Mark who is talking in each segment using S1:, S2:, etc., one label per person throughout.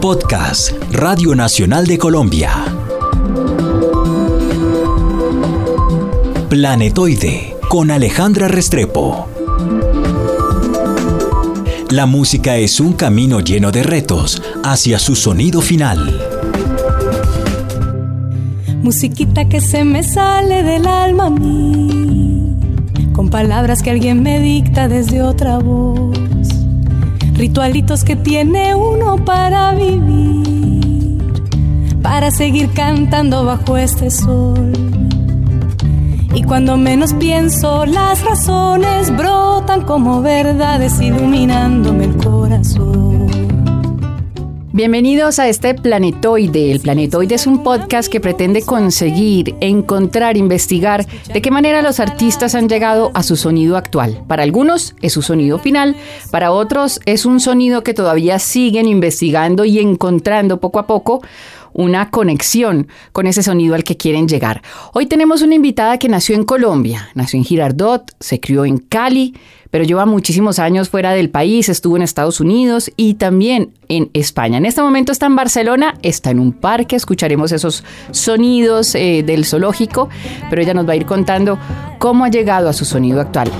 S1: Podcast Radio Nacional de Colombia. Planetoide con Alejandra Restrepo. La música es un camino lleno de retos hacia su sonido final.
S2: Musiquita que se me sale del alma a mí, con palabras que alguien me dicta desde otra voz, ritualitos que tiene uno para vivir, para seguir cantando bajo este sol. Y cuando menos pienso, las razones brotan como verdades iluminándome el corazón.
S3: Bienvenidos a este Planetoide. El Planetoide es un podcast que pretende conseguir, encontrar, investigar de qué manera los artistas han llegado a su sonido actual. Para algunos es su sonido final, para otros es un sonido que todavía siguen investigando y encontrando poco a poco una conexión con ese sonido al que quieren llegar. Hoy tenemos una invitada que nació en Colombia, nació en Girardot, se crió en Cali, pero lleva muchísimos años fuera del país, estuvo en Estados Unidos y también en España. En este momento está en Barcelona, está en un parque, escucharemos esos sonidos eh, del zoológico, pero ella nos va a ir contando cómo ha llegado a su sonido actual.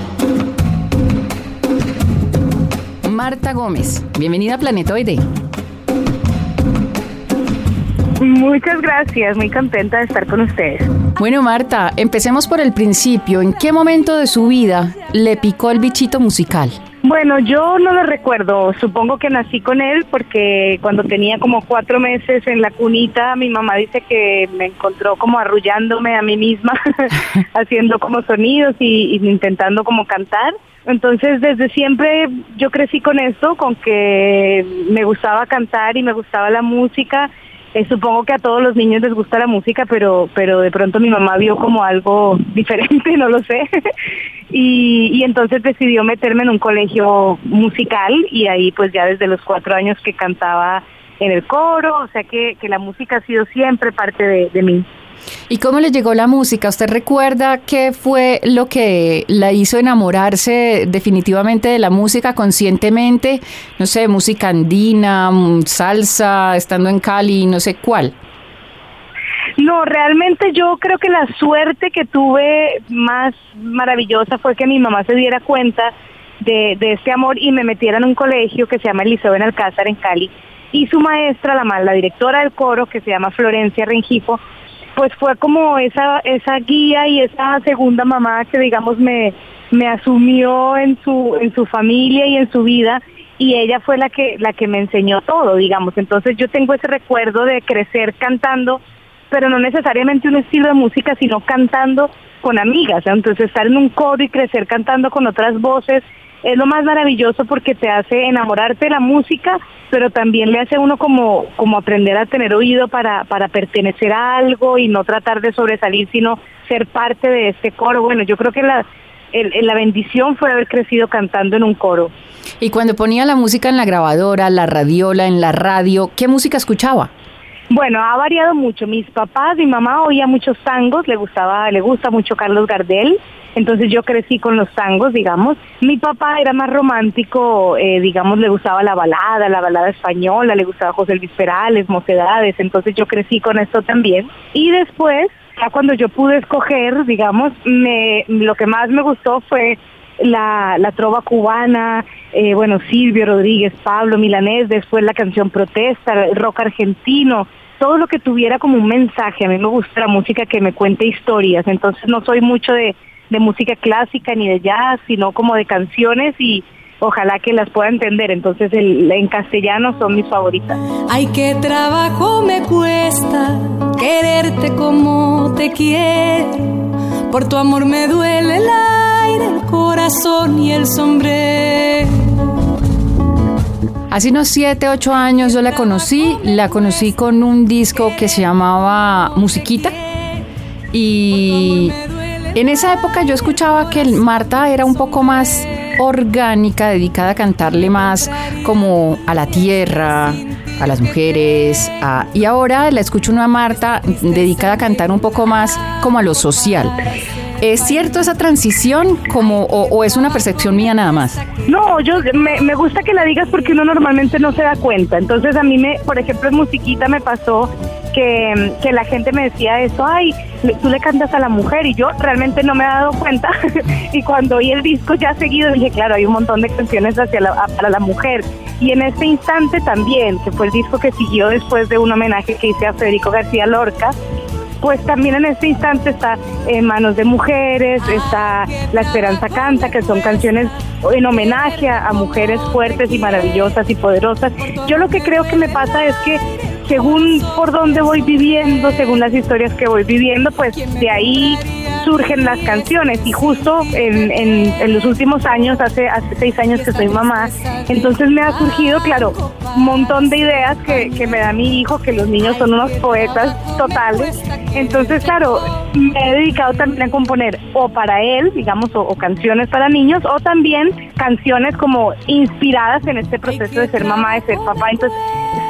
S3: Marta Gómez, bienvenida a Planetoide.
S4: Muchas gracias, muy contenta de estar con ustedes.
S3: Bueno, Marta, empecemos por el principio. ¿En qué momento de su vida le picó el bichito musical?
S4: Bueno, yo no lo recuerdo. Supongo que nací con él porque cuando tenía como cuatro meses en la cunita, mi mamá dice que me encontró como arrullándome a mí misma, haciendo como sonidos y, intentando como cantar. Entonces, desde siempre yo crecí con esto, con que me gustaba cantar y me gustaba la música eh, supongo que a todos los niños les gusta la música, pero, pero de pronto mi mamá vio como algo diferente, no lo sé. y, entonces decidió meterme en un colegio musical y ahí pues ya desde los cuatro años que cantaba en el coro, o sea que, que la música ha sido siempre parte de mí.
S3: ¿Y cómo le llegó la música? ¿Usted recuerda qué fue lo que la hizo enamorarse definitivamente de la música conscientemente? No sé, música andina, mm, salsa, estando en Cali, no sé cuál.
S4: No, realmente yo creo que la suerte que tuve más maravillosa fue que mi mamá se diera cuenta de, de este amor y me metiera en un colegio que se llama el Liceo en Alcázar en Cali y su maestra, la, la directora del coro que se llama Florencia Rengifo, pues fue como esa esa guía y esa segunda mamá que digamos me me asumió en su en su familia y en su vida y ella fue la que la que me enseñó todo, digamos. Entonces yo tengo ese recuerdo de crecer cantando, pero no necesariamente un estilo de música, sino cantando con amigas. Entonces estar en un coro y crecer cantando con otras voces es lo más maravilloso porque te hace enamorarte de la música, pero también le hace a uno como, como aprender a tener oído para, para pertenecer a algo y no tratar de sobresalir, sino ser parte de este coro. Bueno, yo creo que la, el, la bendición fue haber crecido cantando en un coro.
S3: Y cuando ponía la música en la grabadora, la radiola, en la radio, ¿qué música escuchaba?
S4: Bueno, ha variado mucho. Mis papás, mi mamá oía muchos tangos, le gustaba, le gusta mucho Carlos Gardel, entonces yo crecí con los tangos, digamos. Mi papá era más romántico, eh, digamos, le gustaba la balada, la balada española, le gustaba José Luis Perales, Mocedades, entonces yo crecí con esto también. Y después, ya cuando yo pude escoger, digamos, me, lo que más me gustó fue la, la trova cubana, eh, bueno, Silvio Rodríguez, Pablo Milanés, después la canción Protesta, el rock argentino, todo lo que tuviera como un mensaje. A mí me gusta la música que me cuente historias, entonces no soy mucho de, de música clásica ni de jazz, sino como de canciones y ojalá que las pueda entender. Entonces el, en castellano son mis favoritas.
S2: Ay, qué trabajo me cuesta quererte como te quiero. Por tu amor me duele el aire, el corazón y el sombrero.
S3: Hace unos 7, 8 años yo la conocí, la conocí con un disco que se llamaba Musiquita y en esa época yo escuchaba que Marta era un poco más orgánica, dedicada a cantarle más como a la tierra, a las mujeres, y ahora la escucho una Marta dedicada a cantar un poco más como a lo social. ¿Es cierto esa transición como, o, es una percepción mía nada más?
S4: No, yo me, gusta que la digas porque uno normalmente no se da cuenta. Entonces a mí, me, por ejemplo, en musiquita me pasó que, que la gente me decía eso, ay, tú le cantas a la mujer y yo realmente no me he dado cuenta y cuando oí el disco ya seguido dije, claro, hay un montón de canciones hacia la, para la mujer. Y en este instante también, que fue el disco que siguió después de un homenaje que hice a Federico García Lorca, pues también en este instante está En Manos de Mujeres, está La Esperanza Canta, que son canciones en homenaje a, mujeres fuertes y maravillosas y poderosas. Yo lo que creo que me pasa es que según por dónde voy viviendo, según las historias que voy viviendo, pues de ahí surgen las canciones y justo en, en, los últimos años, hace, hace seis años que soy mamá, entonces me ha surgido, claro, un montón de ideas que, que me da mi hijo, que los niños son unos poetas totales. Entonces, claro, me he dedicado también a componer o para él, digamos, o, canciones para niños, o también canciones como inspiradas en este proceso de ser mamá, de ser papá. Entonces,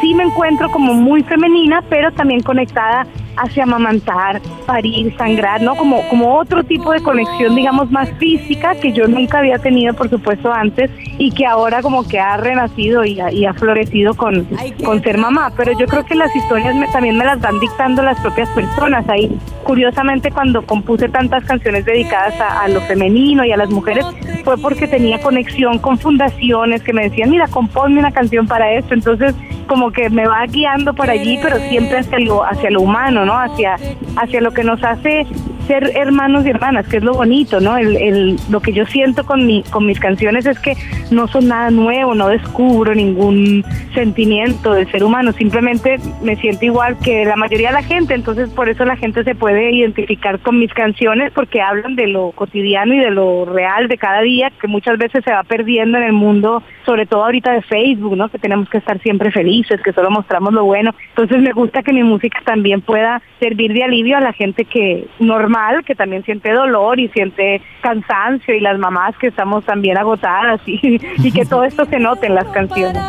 S4: sí me encuentro como muy femenina, pero también conectada hacia amamantar, parir, sangrar, ¿no? Como, como otro tipo de conexión, digamos, más física que yo nunca había tenido, por supuesto, antes y que ahora como que ha renacido y ha, florecido con, con ser mamá. Pero yo creo que las historias también me las van dictando las propias personas. Ahí, curiosamente, cuando compuse tantas canciones dedicadas a, a lo femenino y a las mujeres, fue porque tenía conexión con fundaciones que me decían, mira, compónme una canción para esto. Entonces, como que me va guiando por allí, pero siempre hacia lo, hacia lo humano, Hacia, hacia lo que nos hace ser hermanos y hermanas, que es lo bonito, ¿no? El, el, lo que yo siento con, mi, con mis canciones es que no son nada nuevo, no descubro ningún sentimiento del ser humano, simplemente me siento igual que la mayoría de la gente, entonces por eso la gente se puede identificar con mis canciones porque hablan de lo cotidiano y de lo real de cada día, que muchas veces se va perdiendo en el mundo, sobre todo ahorita de Facebook, ¿no? Que tenemos que estar siempre felices, que solo mostramos lo bueno. Entonces me gusta que mi música también pueda servir de alivio a la gente que normal que también siente dolor y siente cansancio y las mamás que estamos también agotadas y, y que todo esto se note en las canciones.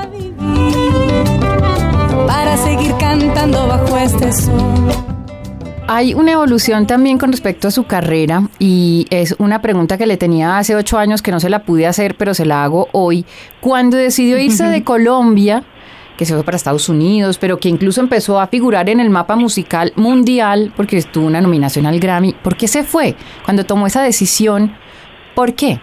S2: Para seguir cantando bajo este sol.
S3: Hay una evolución también con respecto a su carrera y es una pregunta que le tenía hace ocho años que no se la pude hacer, pero se la hago hoy. Cuando decidió irse de Colombia, que se fue para Estados Unidos, pero que incluso empezó a figurar en el mapa musical mundial porque tuvo una nominación al Grammy. ¿Por qué se fue? Cuando tomó esa decisión, ¿por qué?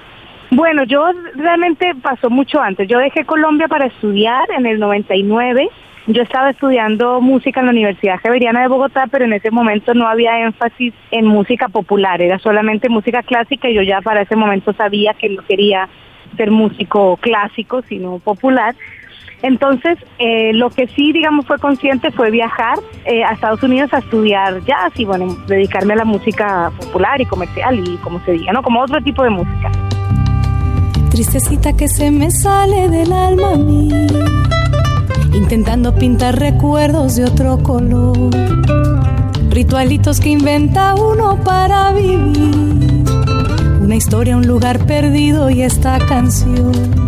S4: Bueno, yo realmente pasó mucho antes. Yo dejé Colombia para estudiar en el 99. Yo estaba estudiando música en la Universidad Javeriana de Bogotá, pero en ese momento no había énfasis en música popular, era solamente música clásica y yo ya para ese momento sabía que no quería ser músico clásico, sino popular. Entonces, eh, lo que sí, digamos, fue consciente fue viajar eh, a Estados Unidos a estudiar jazz y, bueno, dedicarme a la música popular y comercial y como se diga, ¿no? Como otro tipo de música.
S2: Tristecita que se me sale del alma a mí, intentando pintar recuerdos de otro color, ritualitos que inventa uno para vivir, una historia, un lugar perdido y esta canción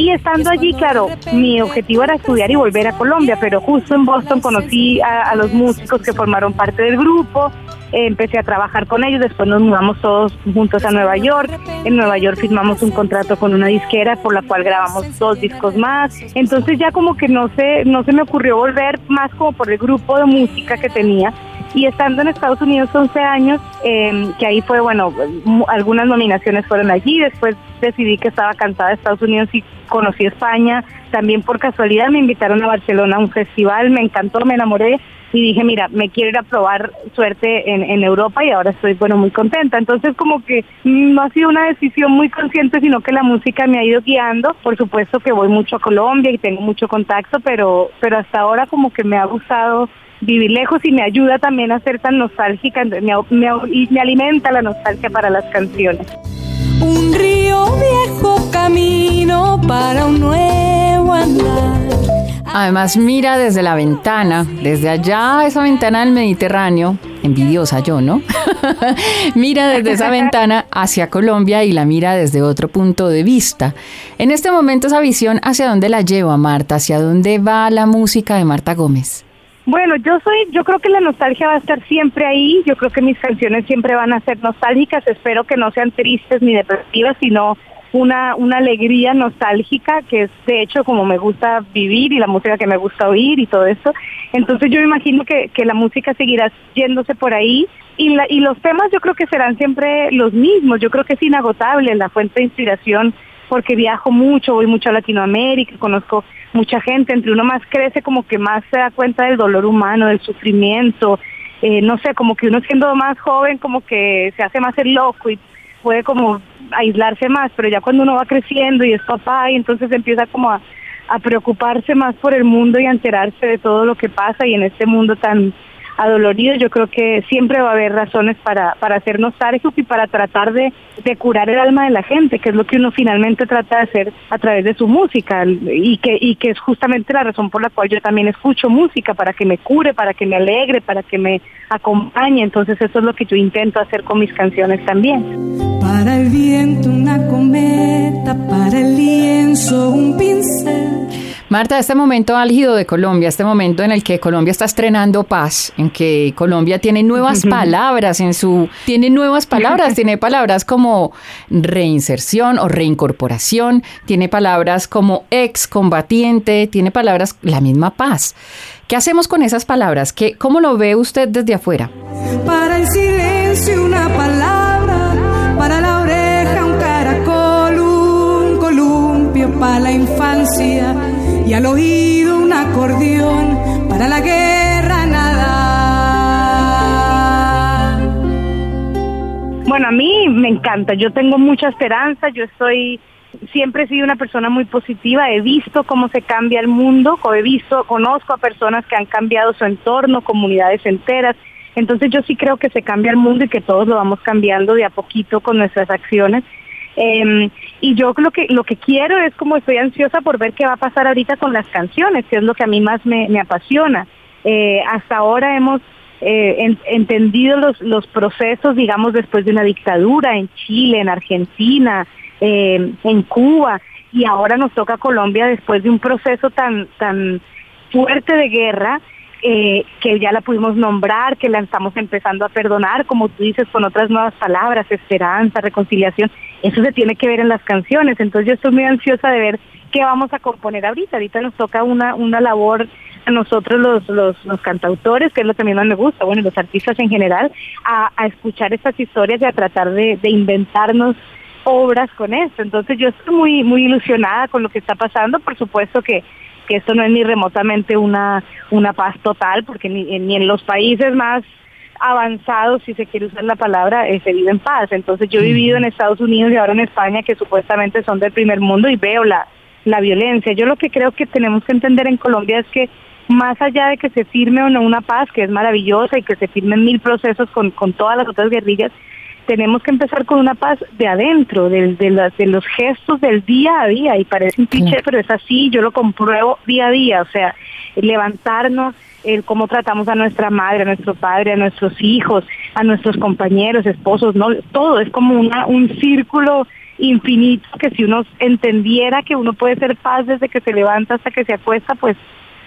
S4: y estando allí, claro, mi objetivo era estudiar y volver a Colombia, pero justo en Boston conocí a, los músicos que formaron parte del grupo, empecé a trabajar con ellos, después nos mudamos todos juntos a Nueva York, en Nueva York firmamos un contrato con una disquera por la cual grabamos dos discos más, entonces ya como que no se, no se me ocurrió volver más como por el grupo de música que tenía, y estando en Estados Unidos 11 años, em, que ahí fue, bueno, algunas nominaciones fueron allí, después decidí que estaba cansada de Estados Unidos y conocí España, también por casualidad me invitaron a Barcelona a un festival, me encantó, me enamoré y dije, mira, me quiero ir a probar suerte en, Europa y ahora estoy, bueno, muy contenta. Entonces como que no ha sido una decisión muy consciente, sino que la música me ha ido guiando. Por supuesto que voy mucho a Colombia y tengo mucho contacto, pero, pero hasta ahora como que me ha gustado vivir lejos y me ayuda también a ser tan nostálgica y me alimenta la nostalgia para las canciones.
S2: Viejo camino para un nuevo andar.
S3: Además mira desde la ventana, desde allá esa ventana del Mediterráneo, envidiosa yo, ¿no? mira desde esa ventana hacia Colombia y la mira desde otro punto de vista. En este momento esa visión, ¿hacia dónde la lleva Marta? ¿Hacia dónde va la música de Marta Gómez?
S4: Bueno, yo soy, yo creo que la nostalgia va a estar siempre ahí. Yo creo que mis canciones siempre van a ser nostálgicas. Espero que no sean tristes ni depresivas, sino una, una alegría nostálgica, que es de hecho como me gusta vivir y la música que me gusta oír y todo eso. Entonces yo me imagino que, que la música seguirá yéndose por ahí y, la, y los temas yo creo que serán siempre los mismos. Yo creo que es inagotable la fuente de inspiración porque viajo mucho, voy mucho a Latinoamérica, conozco mucha gente, entre uno más crece como que más se da cuenta del dolor humano, del sufrimiento, eh, no sé, como que uno siendo más joven como que se hace más el loco y puede como aislarse más, pero ya cuando uno va creciendo y es papá y entonces empieza como a, a preocuparse más por el mundo y a enterarse de todo lo que pasa y en este mundo tan adolorido, yo creo que siempre va a haber razones para, para ser nostálgico y para tratar de, de, curar el alma de la gente, que es lo que uno finalmente trata de hacer a través de su música y que, y que es justamente la razón por la cual yo también escucho música, para que me cure, para que me alegre, para que me acompañe. Entonces eso es lo que yo intento hacer con mis canciones también.
S2: Para el viento una cometa, para el lienzo un pincel
S3: Marta, este momento álgido de Colombia, este momento en el que Colombia está estrenando paz, en que Colombia tiene nuevas palabras en su, tiene nuevas palabras, tiene palabras como reinserción o reincorporación, tiene palabras como excombatiente, tiene palabras, la misma paz. ¿Qué hacemos con esas palabras? ¿Qué, ¿Cómo lo ve usted desde afuera?
S2: Para el silencio una palabra, para la oreja un caracol, un columpio para la infancia y al oído un acordeón
S4: me encanta, yo tengo mucha esperanza, yo estoy siempre he sido una persona muy positiva, he visto cómo se cambia el mundo, he visto, conozco a personas que han cambiado su entorno, comunidades enteras, entonces yo sí creo que se cambia el mundo y que todos lo vamos cambiando de a poquito con nuestras acciones. Eh, y yo lo que, lo que quiero es como estoy ansiosa por ver qué va a pasar ahorita con las canciones, que es lo que a mí más me, me apasiona. Eh, hasta ahora hemos eh, entendido los, los procesos, digamos, después de una dictadura en Chile, en Argentina, eh, en Cuba, y ahora nos toca Colombia después de un proceso tan, tan fuerte de guerra eh, que ya la pudimos nombrar, que la estamos empezando a perdonar, como tú dices, con otras nuevas palabras, esperanza, reconciliación, eso se tiene que ver en las canciones, entonces yo estoy muy ansiosa de ver qué vamos a componer ahorita, ahorita nos toca una, una labor a nosotros los, los, los cantautores, que es lo que a mí más me gusta, bueno, los artistas en general, a, a escuchar estas historias y a tratar de, de inventarnos obras con esto. Entonces yo estoy muy muy ilusionada con lo que está pasando. Por supuesto que que esto no es ni remotamente una, una paz total, porque ni, ni en los países más avanzados, si se quiere usar la palabra, eh, se vive en paz. Entonces yo he vivido en Estados Unidos y ahora en España, que supuestamente son del primer mundo, y veo la, la violencia. Yo lo que creo que tenemos que entender en Colombia es que más allá de que se firme o no una paz, que es maravillosa, y que se firmen mil procesos con, con todas las otras guerrillas, tenemos que empezar con una paz de adentro, de, de, de los gestos del día a día, y parece un cliché, pero es así, yo lo compruebo día a día, o sea, levantarnos, el cómo tratamos a nuestra madre, a nuestro padre, a nuestros hijos, a nuestros compañeros, esposos, no, todo es como una, un círculo infinito que si uno entendiera que uno puede ser paz desde que se levanta hasta que se acuesta, pues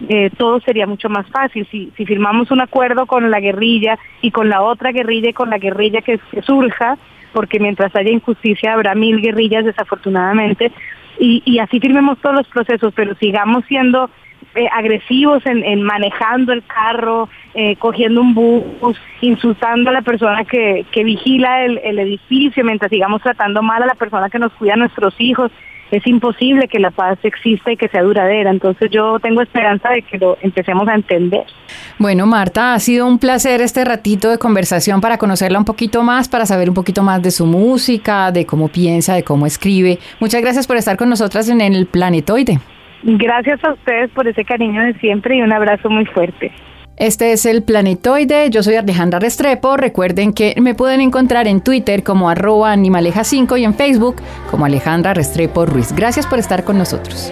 S4: eh, todo sería mucho más fácil. Si, si firmamos un acuerdo con la guerrilla y con la otra guerrilla y con la guerrilla que, surja, porque mientras haya injusticia habrá mil guerrillas desafortunadamente, y, y así firmemos todos los procesos, pero sigamos siendo eh, agresivos en, manejando el carro, eh, cogiendo un bus, insultando a la persona que, que vigila el, el edificio, mientras sigamos tratando mal a la persona que nos cuida a nuestros hijos es imposible que la paz exista y que sea duradera. Entonces yo tengo esperanza de que lo empecemos a entender.
S3: Bueno, Marta, ha sido un placer este ratito de conversación para conocerla un poquito más, para saber un poquito más de su música, de cómo piensa, de cómo escribe. Muchas gracias por estar con nosotras en el Planetoide.
S4: Gracias a ustedes por ese cariño de siempre y un abrazo muy fuerte.
S3: Este es el Planetoide, yo soy Alejandra Restrepo, recuerden que me pueden encontrar en Twitter como arroba animaleja5 y en Facebook como Alejandra Restrepo Ruiz. Gracias por estar con nosotros.